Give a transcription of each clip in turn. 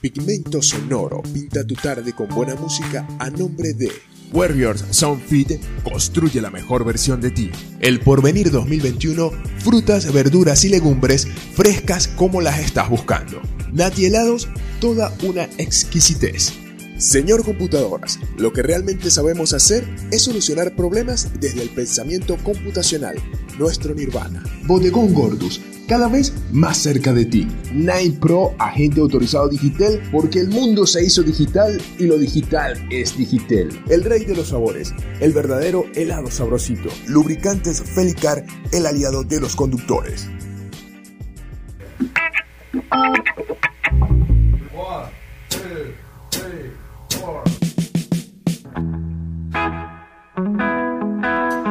Pigmento Sonoro pinta tu tarde con buena música a nombre de Warriors Sound Feed construye la mejor versión de ti. El Porvenir 2021, frutas, verduras y legumbres frescas como las estás buscando. Nati helados, toda una exquisitez. Señor Computadoras, lo que realmente sabemos hacer es solucionar problemas desde el pensamiento computacional, nuestro nirvana. Bodegón Gordus, cada vez más cerca de ti. Nine Pro, agente autorizado digital, porque el mundo se hizo digital y lo digital es digital. El rey de los sabores, el verdadero helado sabrosito. Lubricantes Felicar, el aliado de los conductores.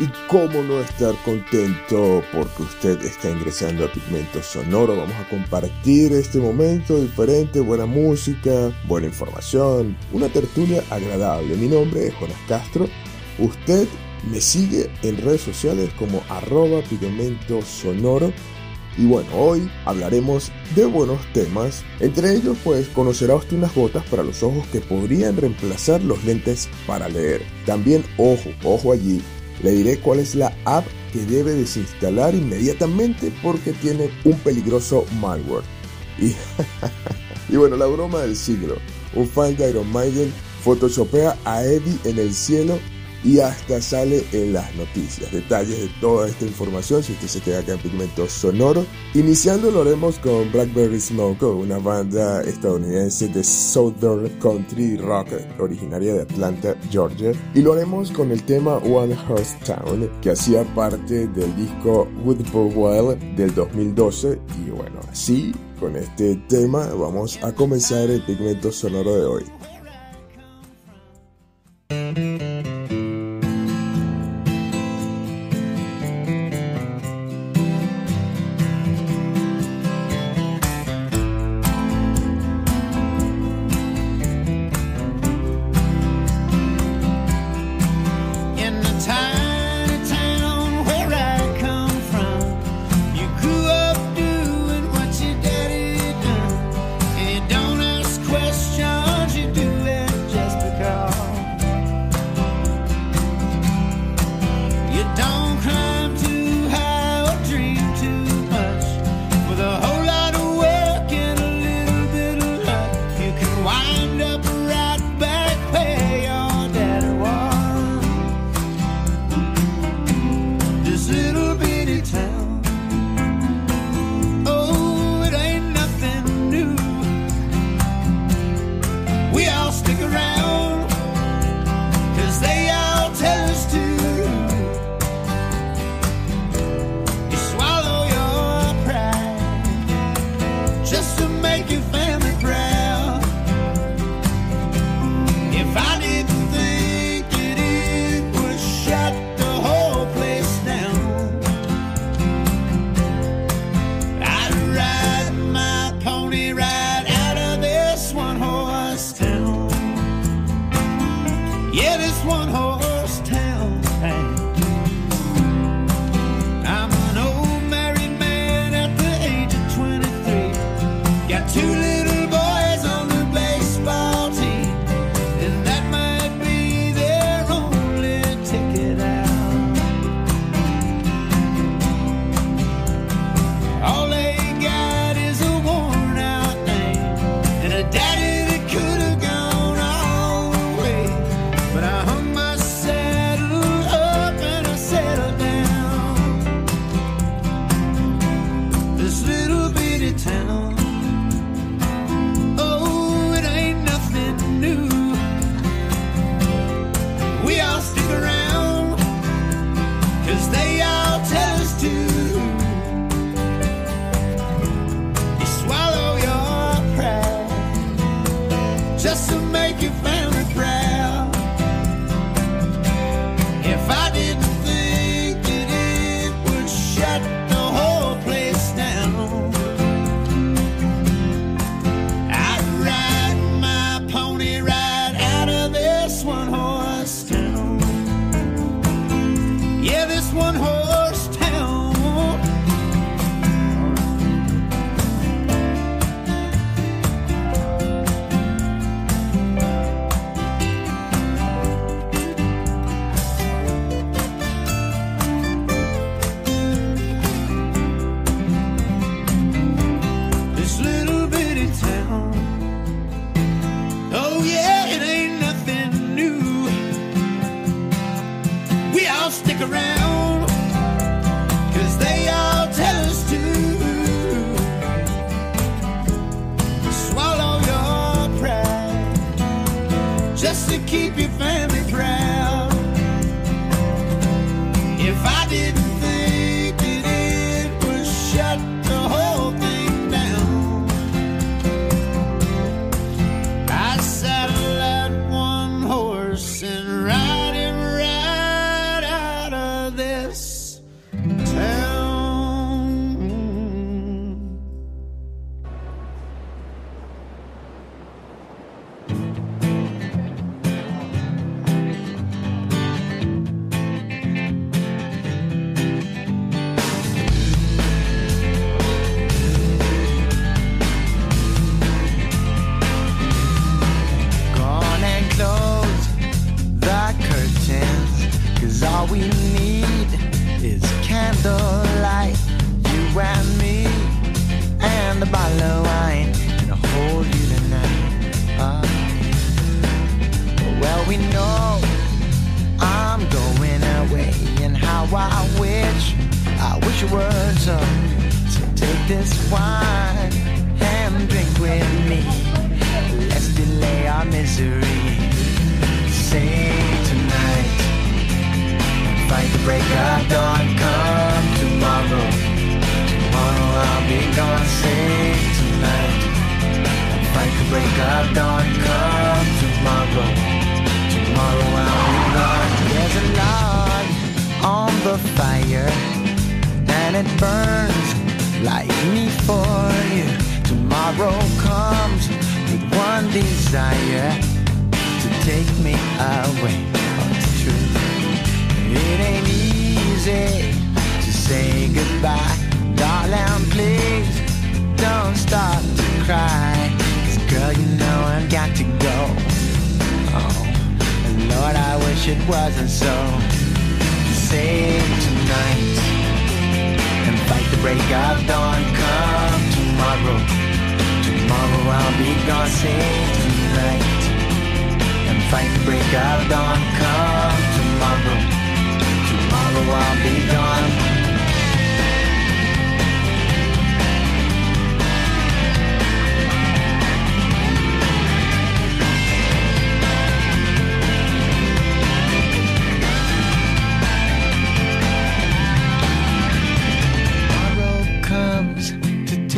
Y cómo no estar contento porque usted está ingresando a Pigmento Sonoro. Vamos a compartir este momento diferente, buena música, buena información, una tertulia agradable. Mi nombre es Jonas Castro. Usted me sigue en redes sociales como arroba Pigmento Sonoro. Y bueno, hoy hablaremos de buenos temas. Entre ellos, pues conocerá usted unas gotas para los ojos que podrían reemplazar los lentes para leer. También, ojo, ojo allí, le diré cuál es la app que debe desinstalar inmediatamente porque tiene un peligroso malware. Y, bueno, la broma del siglo. Un fan de Iron Maiden photoshopea a Eddie en el cielo y hasta sale en las noticias. Detalles de toda esta información si usted se queda acá en Pigmento Sonoro. Iniciando lo haremos con Blackberry Smoke, una banda estadounidense de Southern Country Rock originaria de Atlanta, Georgia. Y lo haremos con el tema One Horse Town, que hacía parte del disco Woodford Wild del 2012. Y bueno, así con este tema vamos a comenzar el Pigmento Sonoro de hoy. you Come tomorrow, I'll. There's a log on the fire, and it burns like me for you. Tomorrow comes with one desire to take me away. True. It ain't easy to say goodbye, darling. Please don't to cry. Girl, you know I've got to go. Oh, and Lord, I wish it wasn't so. Save tonight and fight the break of dawn. Come tomorrow. Tomorrow I'll be gone. Save tonight and fight the break of dawn. Come tomorrow. Tomorrow I'll be gone.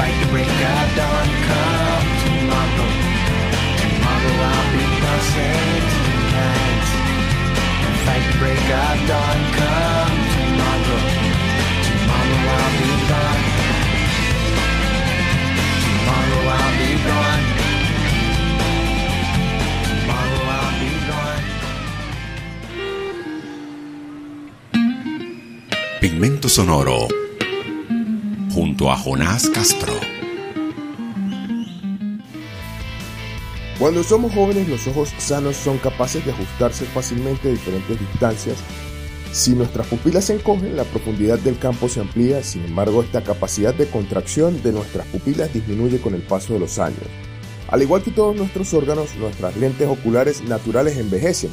fight the break of dawn. Come tomorrow. Tomorrow I'll be gone. Tonight and fight the break of dawn. Come tomorrow. Tomorrow I'll be gone. Tomorrow I'll be gone. Tomorrow I'll be gone. Pigmento Sonoro junto a Jonás Castro. Cuando somos jóvenes, los ojos sanos son capaces de ajustarse fácilmente a diferentes distancias. Si nuestras pupilas se encogen, la profundidad del campo se amplía, sin embargo, esta capacidad de contracción de nuestras pupilas disminuye con el paso de los años. Al igual que todos nuestros órganos, nuestras lentes oculares naturales envejecen,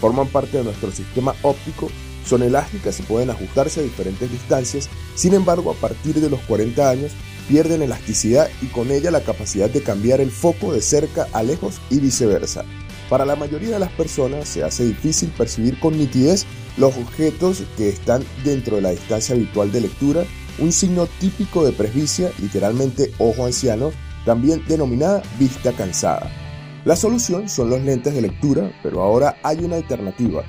forman parte de nuestro sistema óptico, son elásticas y pueden ajustarse a diferentes distancias, sin embargo, a partir de los 40 años, pierden elasticidad y con ella la capacidad de cambiar el foco de cerca a lejos y viceversa. Para la mayoría de las personas se hace difícil percibir con nitidez los objetos que están dentro de la distancia habitual de lectura, un signo típico de presbicia, literalmente ojo anciano, también denominada vista cansada. La solución son los lentes de lectura, pero ahora hay una alternativa.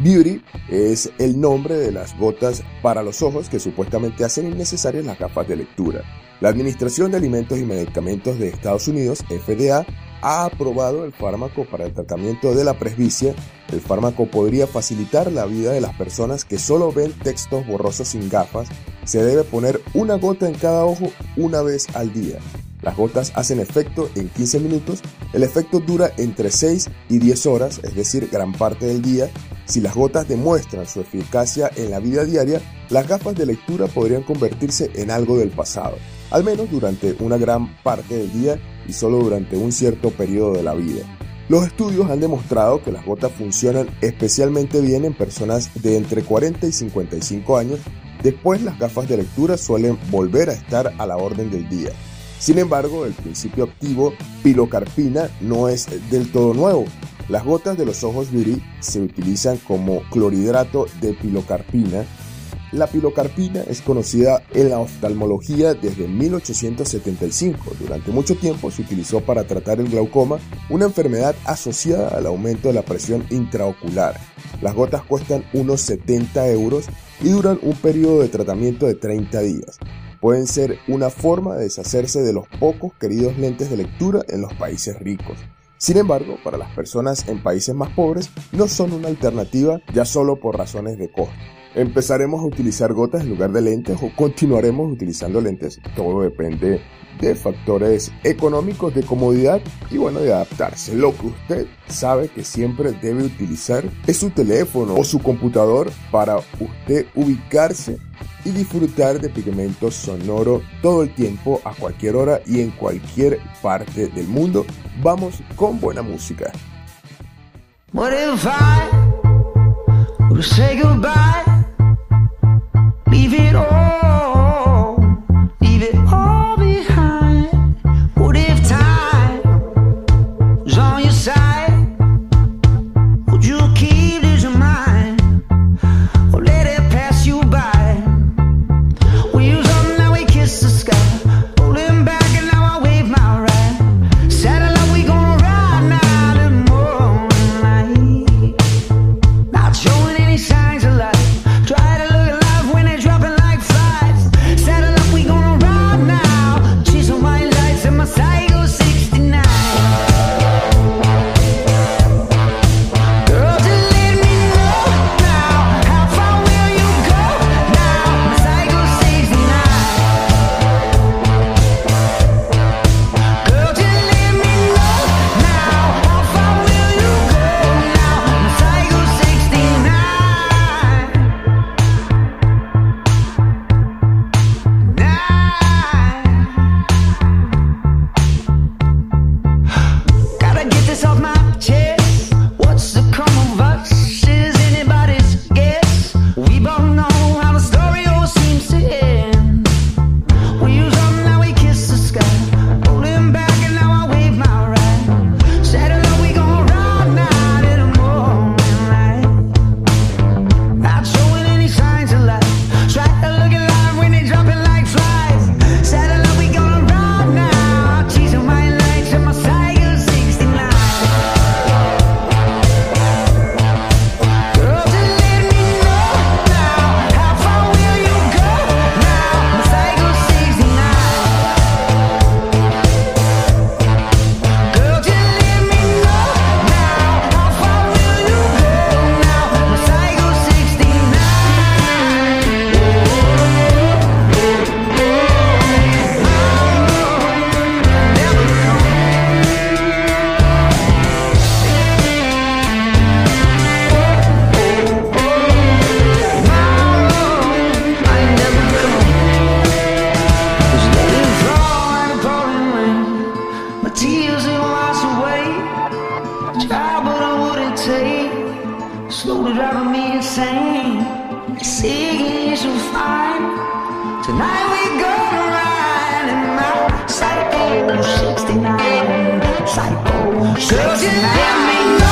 Beauty es el nombre de las gotas para los ojos que supuestamente hacen innecesarias las gafas de lectura. La Administración de Alimentos y Medicamentos de Estados Unidos, FDA, ha aprobado el fármaco para el tratamiento de la presbicia. El fármaco podría facilitar la vida de las personas que solo ven textos borrosos sin gafas. Se debe poner una gota en cada ojo una vez al día. Las gotas hacen efecto en 15 minutos. El efecto dura entre 6 y 10 horas, es decir, gran parte del día. Si las gotas demuestran su eficacia en la vida diaria, las gafas de lectura podrían convertirse en algo del pasado, al menos durante una gran parte del día y solo durante un cierto periodo de la vida. Los estudios han demostrado que las gotas funcionan especialmente bien en personas de entre 40 y 55 años. Después las gafas de lectura suelen volver a estar a la orden del día. Sin embargo, el principio activo pilocarpina no es del todo nuevo. Las gotas de los ojos Beauty se utilizan como clorhidrato de pilocarpina la pilocarpina es conocida en la oftalmología desde 1875. Durante mucho tiempo se utilizó para tratar el glaucoma, una enfermedad asociada al aumento de la presión intraocular. Las gotas cuestan unos 70 euros y duran un periodo de tratamiento de 30 días. Pueden ser una forma de deshacerse de los pocos queridos lentes de lectura en los países ricos. Sin embargo, para las personas en países más pobres no son una alternativa ya solo por razones de costo. ¿Empezaremos a utilizar gotas en lugar de lentes o continuaremos utilizando lentes? Todo depende de factores económicos, de comodidad y bueno, de adaptarse. Lo que usted sabe que siempre debe utilizar es su teléfono o su computador para usted ubicarse y disfrutar de pigmento sonoro todo el tiempo, a cualquier hora y en cualquier parte del mundo. Vamos con buena música. What if say goodbye? It all, Tonight we in my Psycho 69. Psycho 69. Girl, just let me know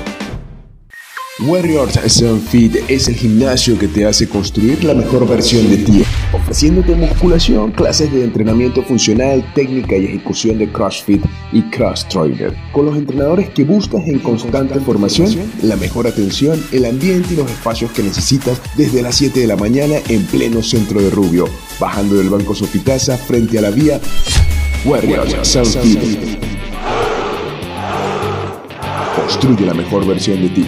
Warriors Sun Fit es el gimnasio que te hace construir la mejor versión de ti, ofreciéndote musculación, clases de entrenamiento funcional, técnica y ejecución de CrossFit y Cross Trainer, con los entrenadores que buscas en constante formación, la mejor atención, el ambiente y los espacios que necesitas desde las 7 de la mañana en pleno centro de Rubio, bajando del Banco Sofitasa frente a la vía Warriors Sun Fit. Construye la mejor versión de ti.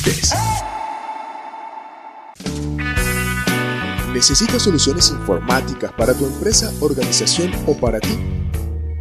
¿Necesitas soluciones informáticas para tu empresa, organización o para ti?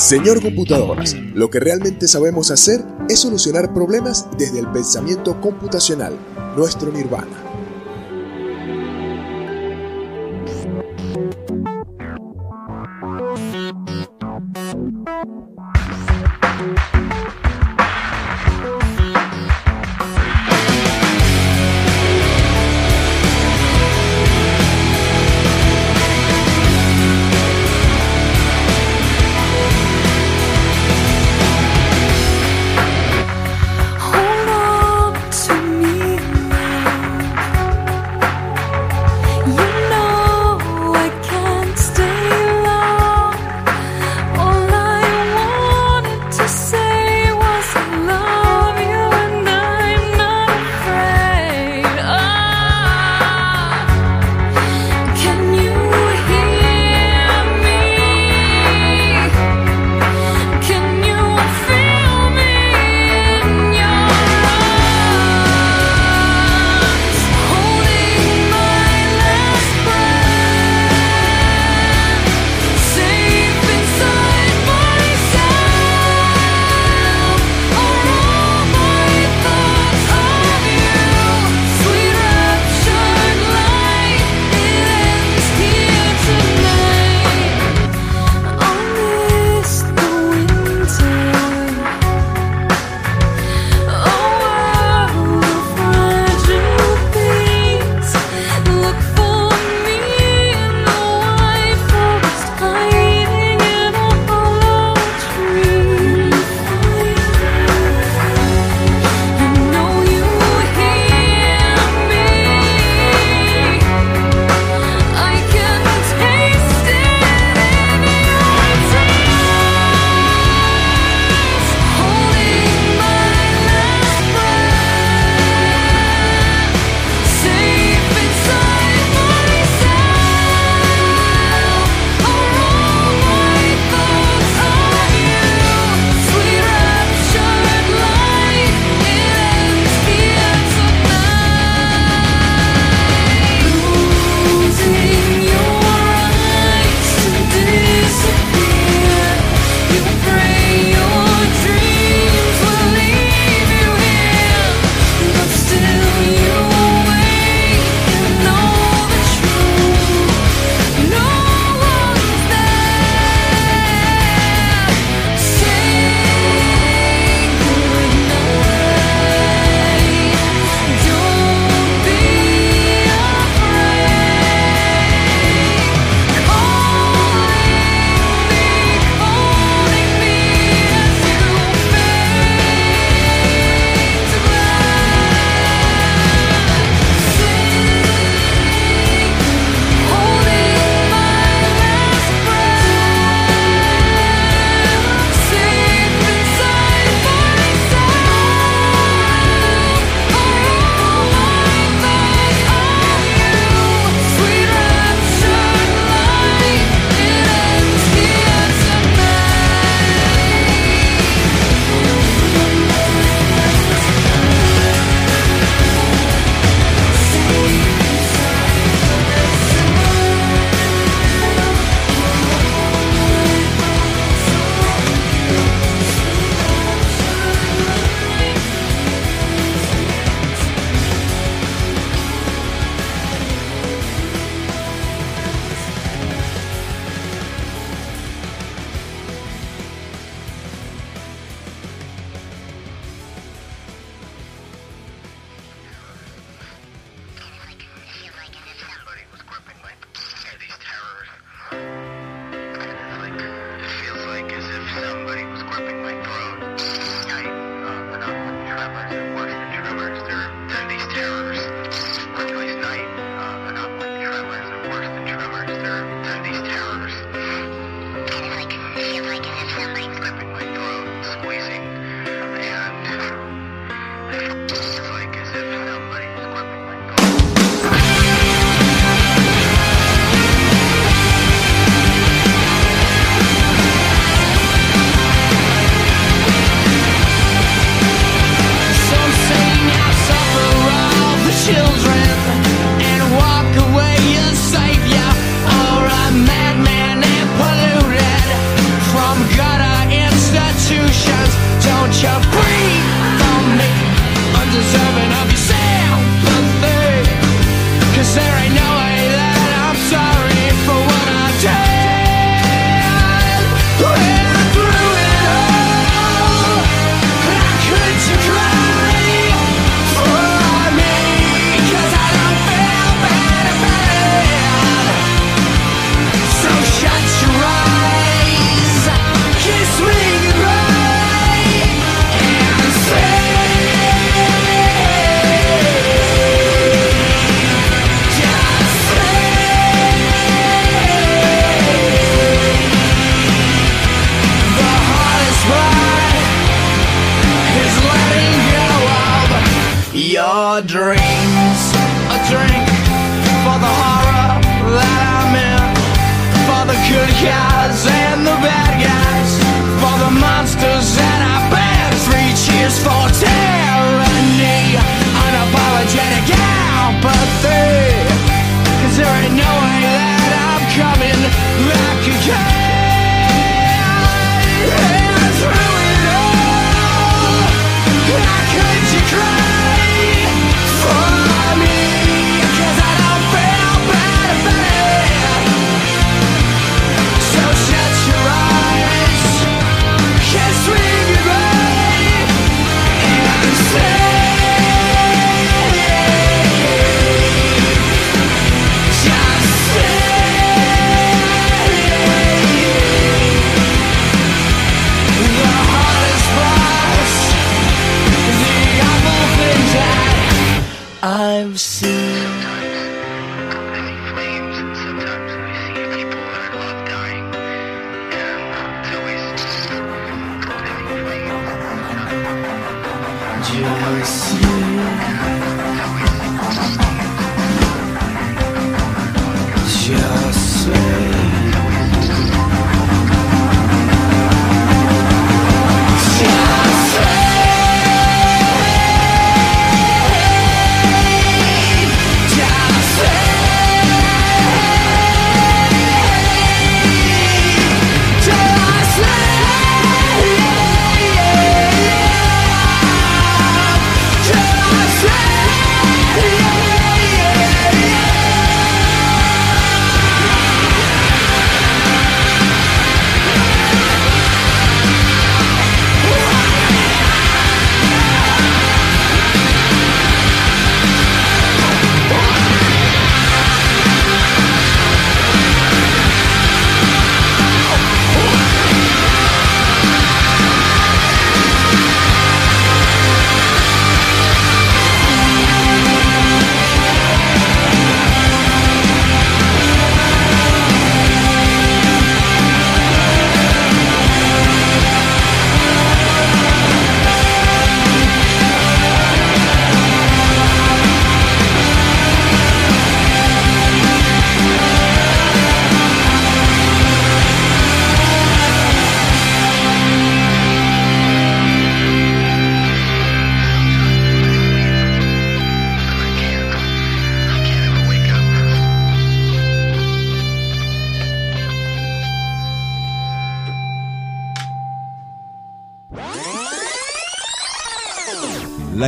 Señor Computadoras, lo que realmente sabemos hacer es solucionar problemas desde el pensamiento computacional, nuestro nirvana.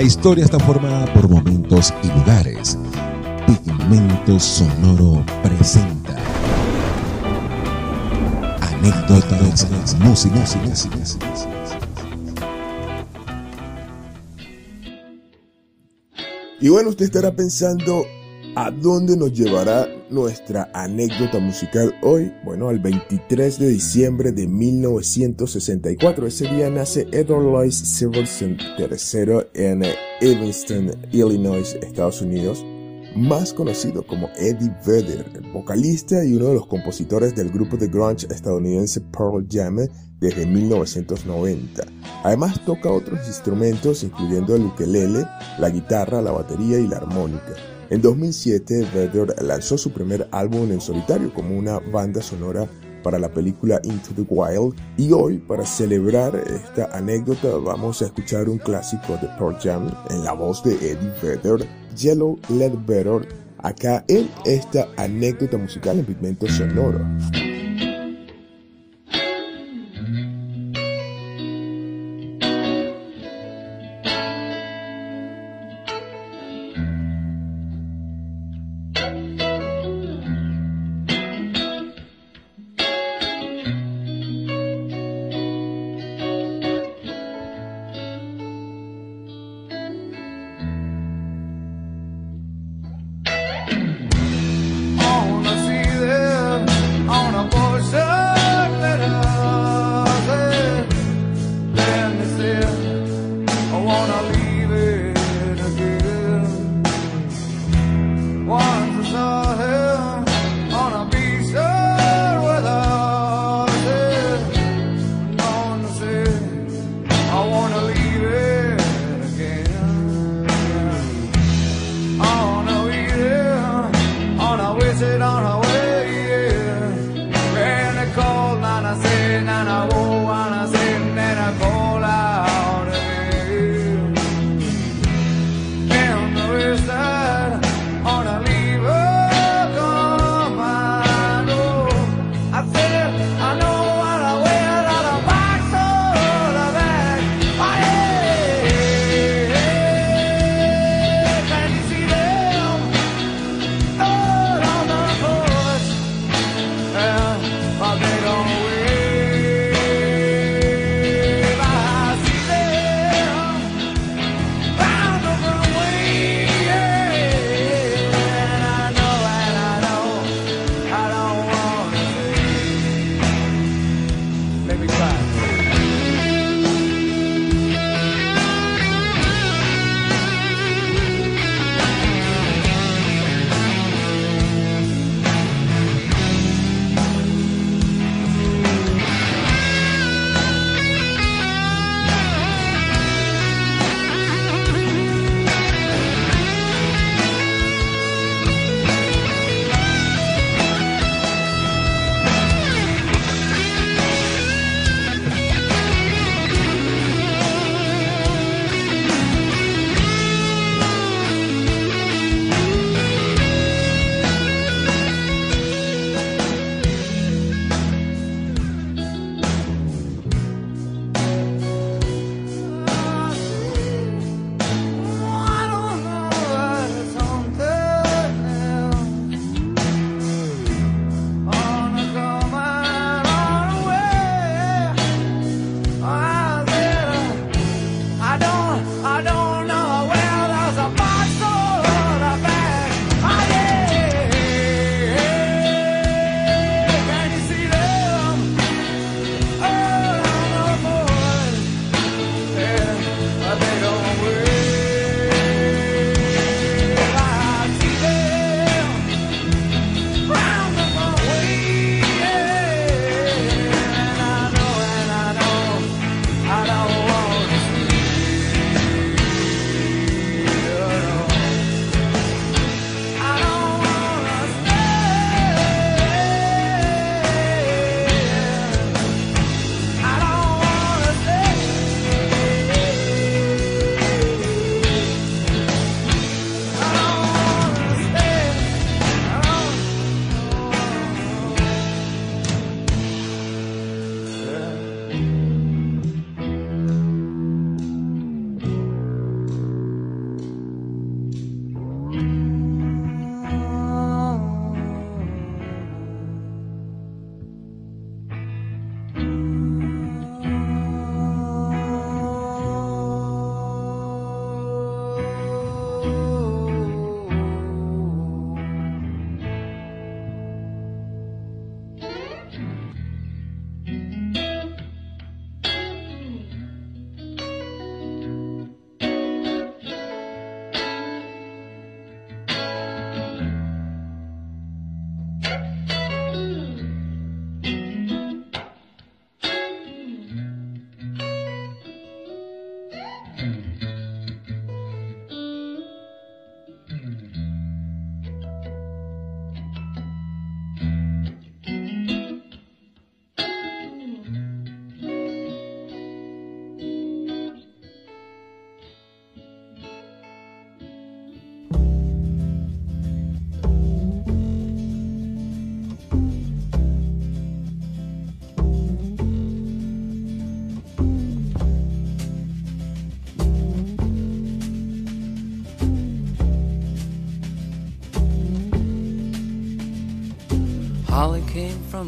La historia está formada por momentos y lugares. Pigmento Sonoro presenta anécdotas, música, música, música. Y bueno, usted estará pensando a dónde nos llevará nuestra anécdota musical hoy. Bueno, al 23 de diciembre de 1964. Ese día nace Edward Lois Silverstein III en Evanston, Illinois, Estados Unidos. Más conocido como Eddie Vedder, vocalista y uno de los compositores del grupo de grunge estadounidense Pearl Jam desde 1990. Además toca otros instrumentos incluyendo el ukelele, la guitarra, la batería y la armónica. En 2007, Vedder lanzó su primer álbum en solitario como una banda sonora para la película Into the Wild y hoy para celebrar esta anécdota vamos a escuchar un clásico de Pearl Jam en la voz de Eddie Vedder, Yellow Led Better, acá en esta anécdota musical en pigmento sonoro.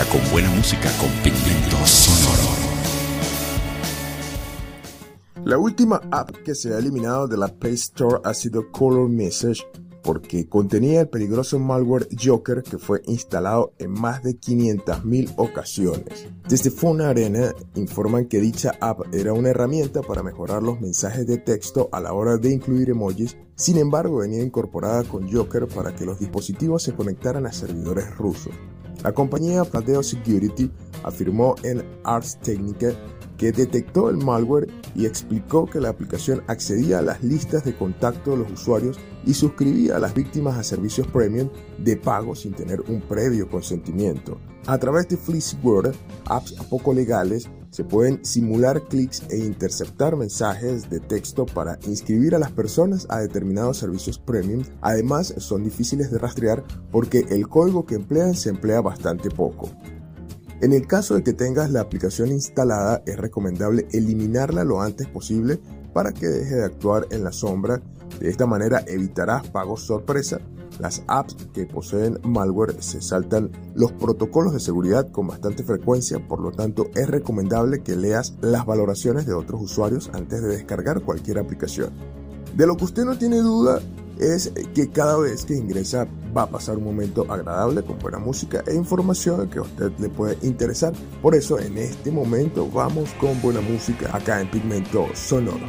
con buena música con sonoro. La última app que se ha eliminado de la Play Store ha sido Color Message porque contenía el peligroso malware Joker que fue instalado en más de 500.000 ocasiones. Desde Phone Arena informan que dicha app era una herramienta para mejorar los mensajes de texto a la hora de incluir emojis, sin embargo venía incorporada con Joker para que los dispositivos se conectaran a servidores rusos. La compañía Plateo Security afirmó en Ars Technica que detectó el malware y explicó que la aplicación accedía a las listas de contacto de los usuarios y suscribía a las víctimas a servicios premium de pago sin tener un previo consentimiento. A través de Fleece Word, apps poco legales, se pueden simular clics e interceptar mensajes de texto para inscribir a las personas a determinados servicios premium. Además, son difíciles de rastrear porque el código que emplean se emplea bastante poco. En el caso de que tengas la aplicación instalada, es recomendable eliminarla lo antes posible para que deje de actuar en la sombra. De esta manera evitarás pagos sorpresa. Las apps que poseen malware se saltan los protocolos de seguridad con bastante frecuencia, por lo tanto es recomendable que leas las valoraciones de otros usuarios antes de descargar cualquier aplicación. De lo que usted no tiene duda es que cada vez que ingresa va a pasar un momento agradable con buena música e información que a usted le puede interesar. Por eso en este momento vamos con buena música acá en Pigmento Sonoro.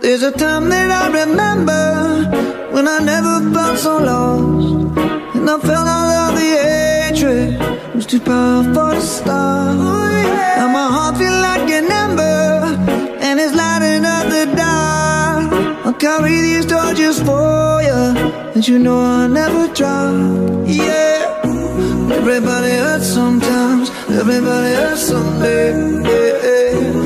There's a time that I remember when I never felt so lost. And I felt all of the hatred was too powerful to stop. Now my heart feel like an ember and it's lighting up the dark. I'll carry these torches for you, and you know I'll never drop. Yeah. Everybody hurts sometimes, everybody hurts someday. Yeah, yeah.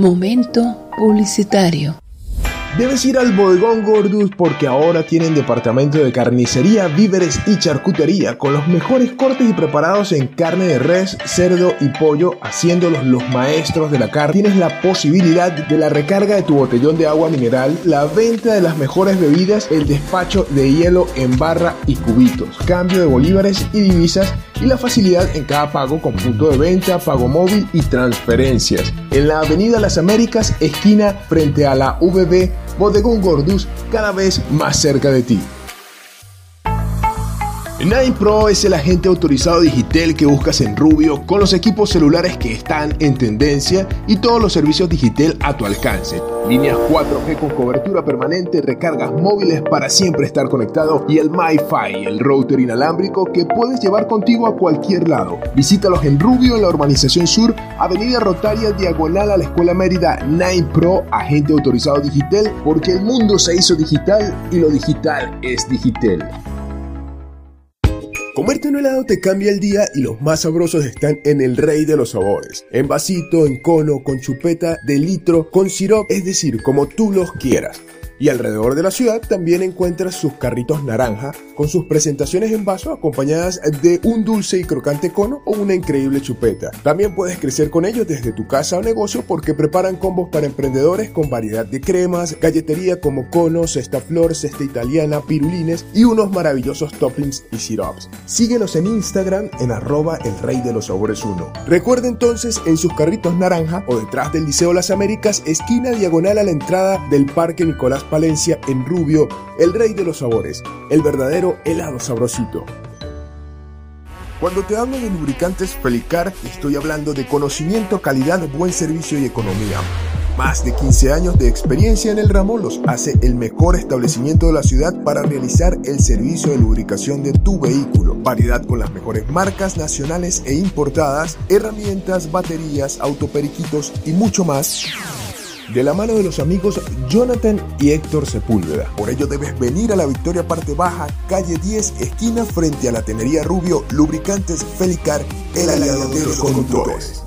Momento publicitario. Debes ir al bodegón Gordus porque ahora tienen departamento de carnicería, víveres y charcutería con los mejores cortes y preparados en carne de res, cerdo y pollo, haciéndolos los maestros de la carne. Tienes la posibilidad de la recarga de tu botellón de agua mineral, la venta de las mejores bebidas, el despacho de hielo en barra y cubitos, cambio de bolívares y divisas y la facilidad en cada pago con punto de venta, pago móvil y transferencias. En la Avenida Las Américas, esquina frente a la VB, Bodegón Gordus, cada vez más cerca de ti. Nine Pro es el agente autorizado Digitel que buscas en Rubio con los equipos celulares que están en tendencia y todos los servicios Digitel a tu alcance. Líneas 4G con cobertura permanente, recargas móviles para siempre estar conectado y el MiFi, el router inalámbrico que puedes llevar contigo a cualquier lado. Visítalos en Rubio en la urbanización sur, Avenida Rotaria, diagonal a la Escuela Mérida. Nine Pro, agente autorizado Digitel, porque el mundo se hizo digital y lo digital es Digitel. Comerte un helado te cambia el día y los más sabrosos están en el rey de los sabores. En vasito, en cono, con chupeta, de litro, con sirop, es decir, como tú los quieras. Y alrededor de la ciudad también encuentras sus carritos naranja con sus presentaciones en vaso acompañadas de un dulce y crocante cono o una increíble chupeta. También puedes crecer con ellos desde tu casa o negocio porque preparan combos para emprendedores con variedad de cremas, galletería como conos, cesta flor, cesta italiana, pirulines y unos maravillosos toppings y sirops. Síguenos en Instagram en arroba el rey de los sabores 1. Recuerda entonces en sus carritos naranja o detrás del Liceo Las Américas, esquina diagonal a la entrada del Parque Nicolás Palencia en Rubio, el rey de los sabores, el verdadero helado sabrosito. Cuando te hablo de lubricantes Felicar, estoy hablando de conocimiento, calidad, buen servicio y economía. Más de 15 años de experiencia en el ramo los hace el mejor establecimiento de la ciudad para realizar el servicio de lubricación de tu vehículo. Variedad con las mejores marcas nacionales e importadas, herramientas, baterías, autoperiquitos y mucho más de la mano de los amigos Jonathan y Héctor Sepúlveda. Por ello debes venir a la Victoria Parte Baja, calle 10, esquina frente a la Tenería Rubio, Lubricantes Felicar, el aliado de los conductores.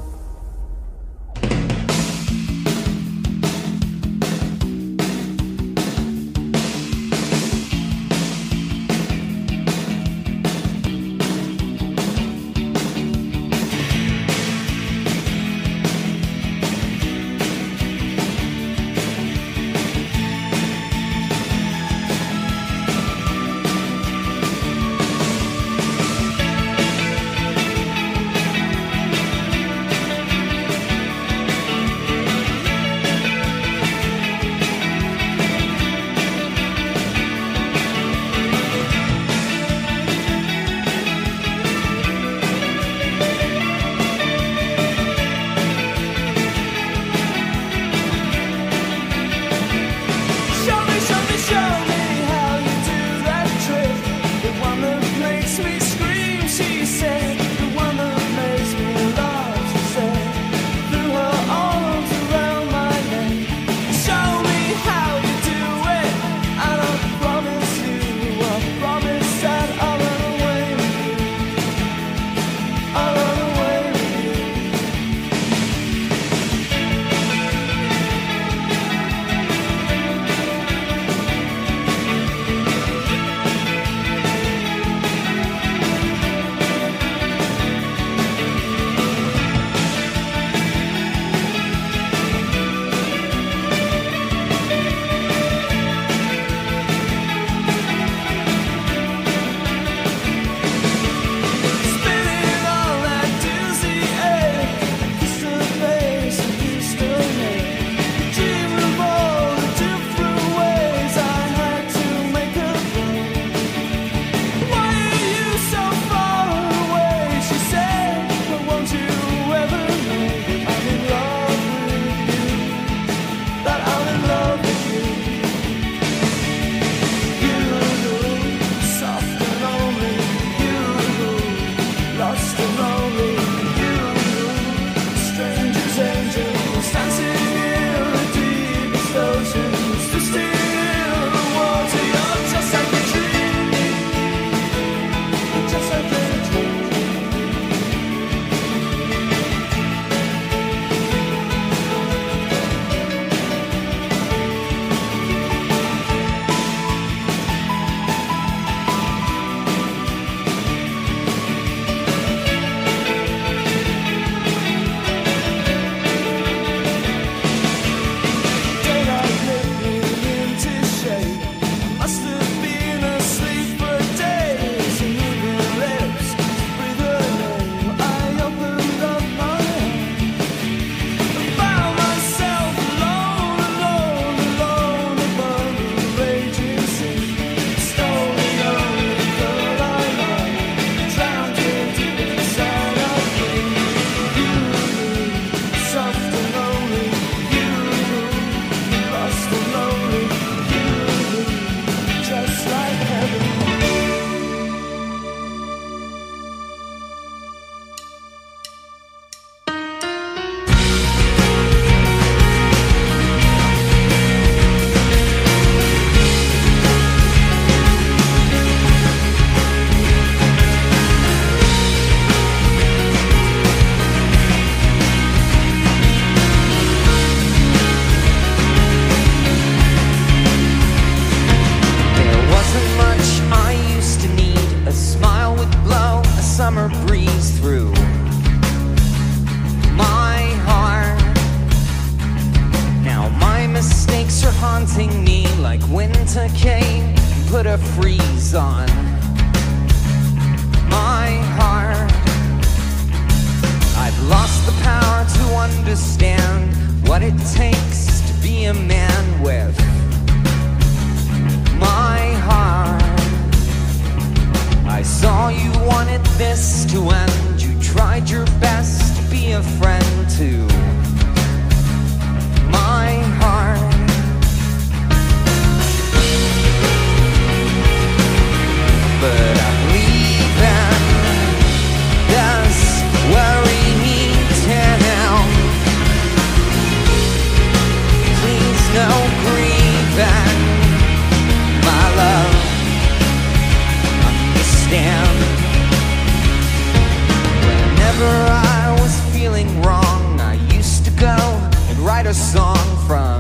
A song from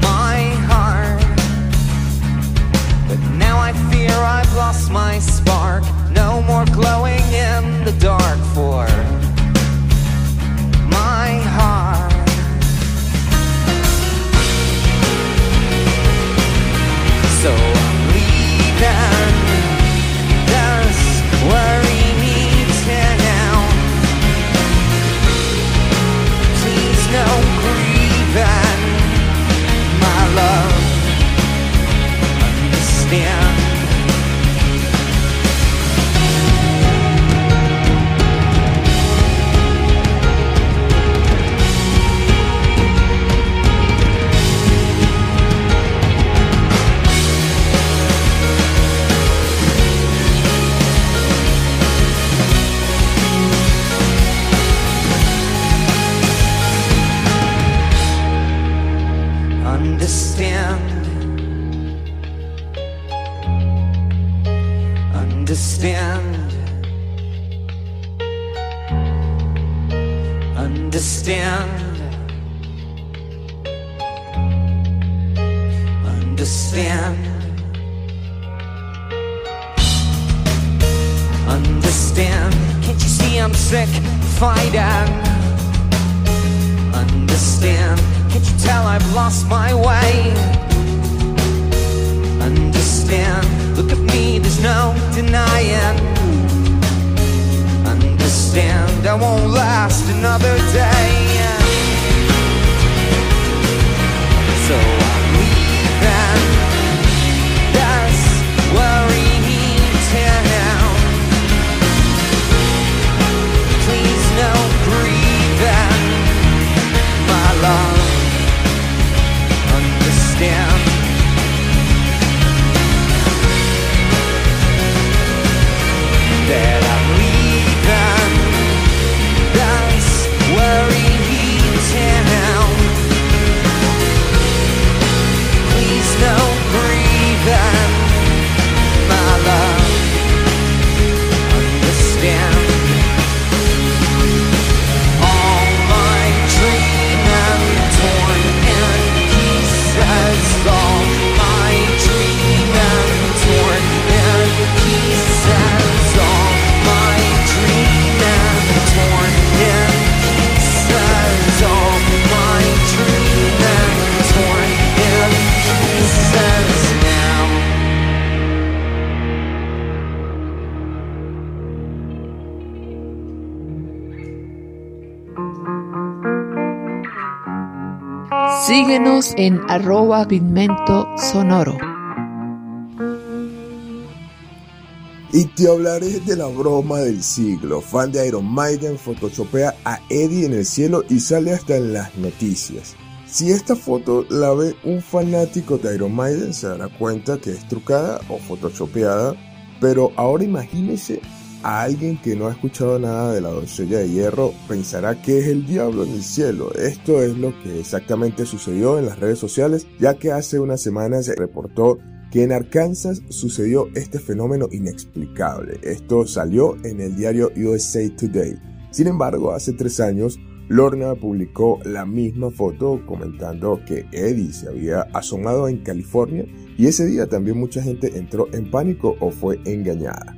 my heart. But now I fear I've lost my spark. No more glowing in the dark for En arroba pigmento sonoro. Y te hablaré de la broma del siglo. Fan de Iron Maiden photoshopea a Eddie en el cielo y sale hasta en las noticias. Si esta foto la ve un fanático de Iron Maiden se dará cuenta que es trucada o photoshopeada, pero ahora imagínese a alguien que no ha escuchado nada de la doncella de hierro pensará que es el diablo en el cielo. Esto es lo que exactamente sucedió en las redes sociales, ya que hace unas semanas se reportó que en Arkansas sucedió este fenómeno inexplicable. Esto salió en el diario USA Today. Sin embargo, hace tres años, Lorna publicó la misma foto comentando que Eddie se había asomado en California y ese día también mucha gente entró en pánico o fue engañada.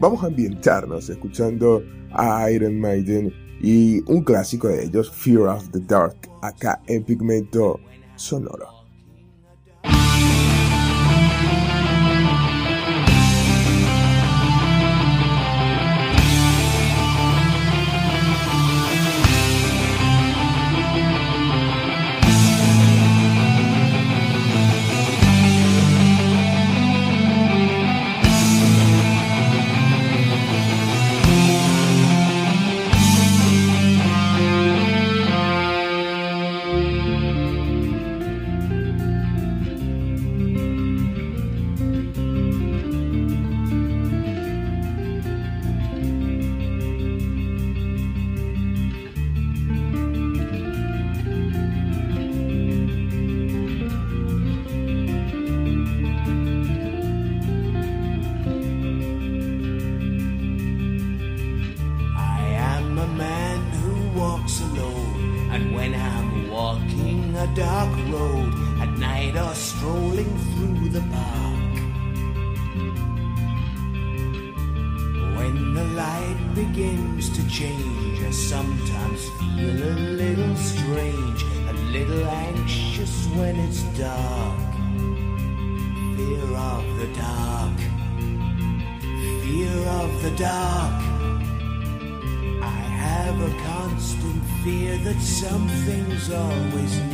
Vamos a ambientarnos escuchando a Iron Maiden y un clásico de ellos, Fear of the Dark, acá en Pigmento sonoro. Always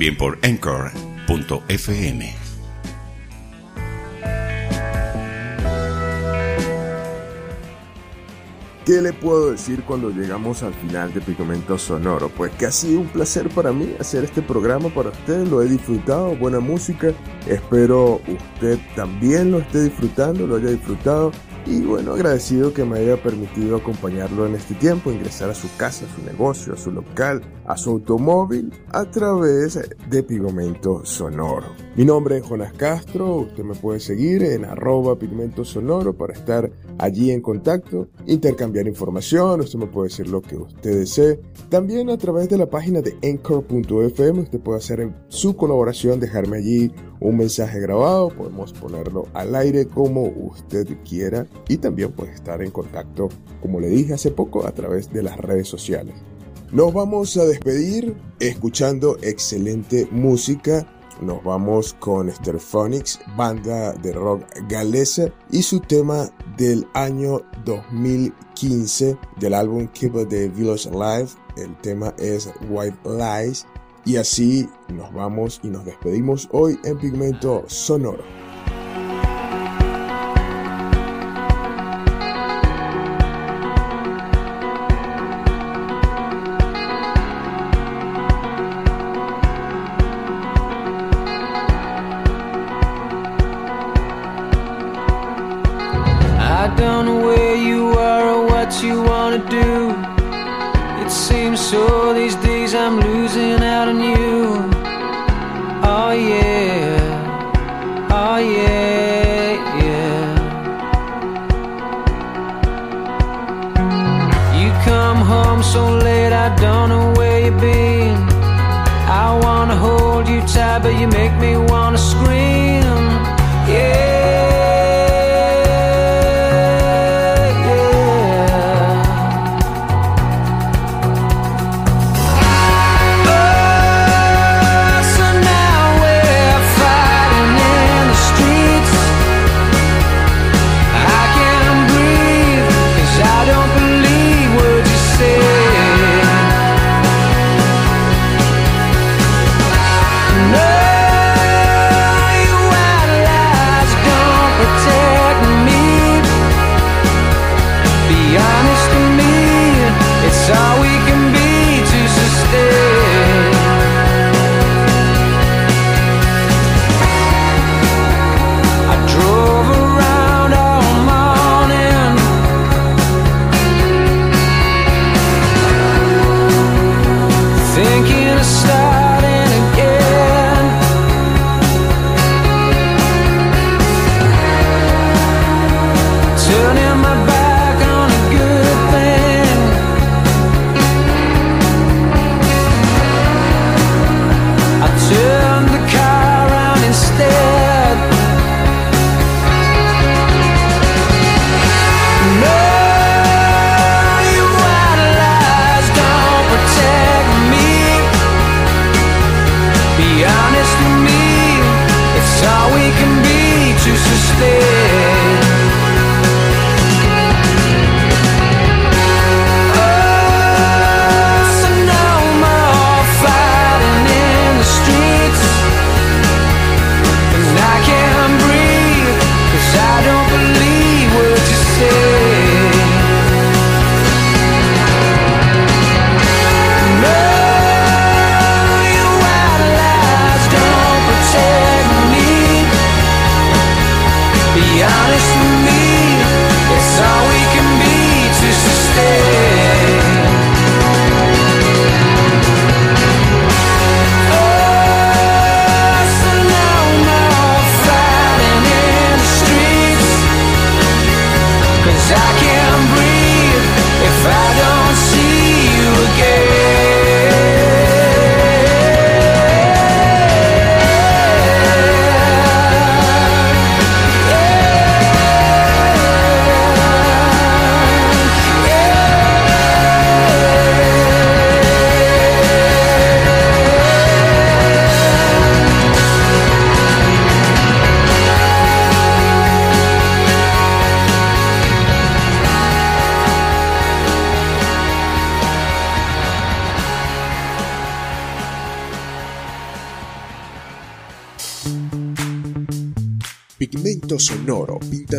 también por anchor.fm. ¿Qué le puedo decir cuando llegamos al final de Pigmento Sonoro? Pues que ha sido un placer para mí hacer este programa para usted, lo he disfrutado, buena música, espero usted también lo esté disfrutando, lo haya disfrutado y bueno, agradecido que me haya permitido acompañarlo en este tiempo, ingresar a su casa, a su negocio, a su local, a su automóvil a través de Pigmento Sonoro. Mi nombre es Jonas Castro, usted me puede seguir en arroba Pigmento Sonoro para estar allí en contacto, intercambiar información, usted me puede decir lo que usted desee. También a través de la página de Anchor.fm usted puede hacer su colaboración, dejarme allí un mensaje grabado, podemos ponerlo al aire como usted quiera y también puede estar en contacto, como le dije hace poco, a través de las redes sociales. Nos vamos a despedir escuchando excelente música. Nos vamos con Stereophonics, banda de rock galesa, y su tema del año 2015 del álbum Keep the Village Alive. El tema es White Lies. Y así nos vamos y nos despedimos hoy en Pigmento Sonoro.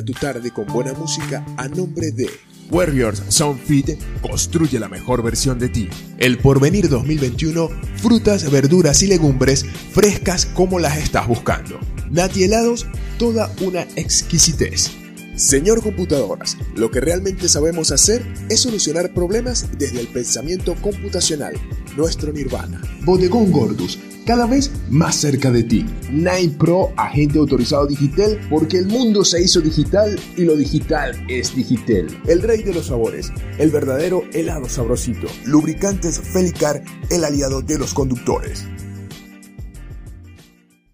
Tu tarde con buena música a nombre de Warriors Sound Fit construye la mejor versión de ti. El Porvenir 2021, frutas, verduras y legumbres frescas como las estás buscando. Nati helados, toda una exquisitez. Señor Computadoras, lo que realmente sabemos hacer es solucionar problemas desde el pensamiento computacional, nuestro nirvana. Bodegón Gordus, cada vez más cerca de ti. Nine Pro, agente autorizado digital, porque el mundo se hizo digital y lo digital es digital. El rey de los sabores, el verdadero helado sabrosito. Lubricantes Felicar, el aliado de los conductores.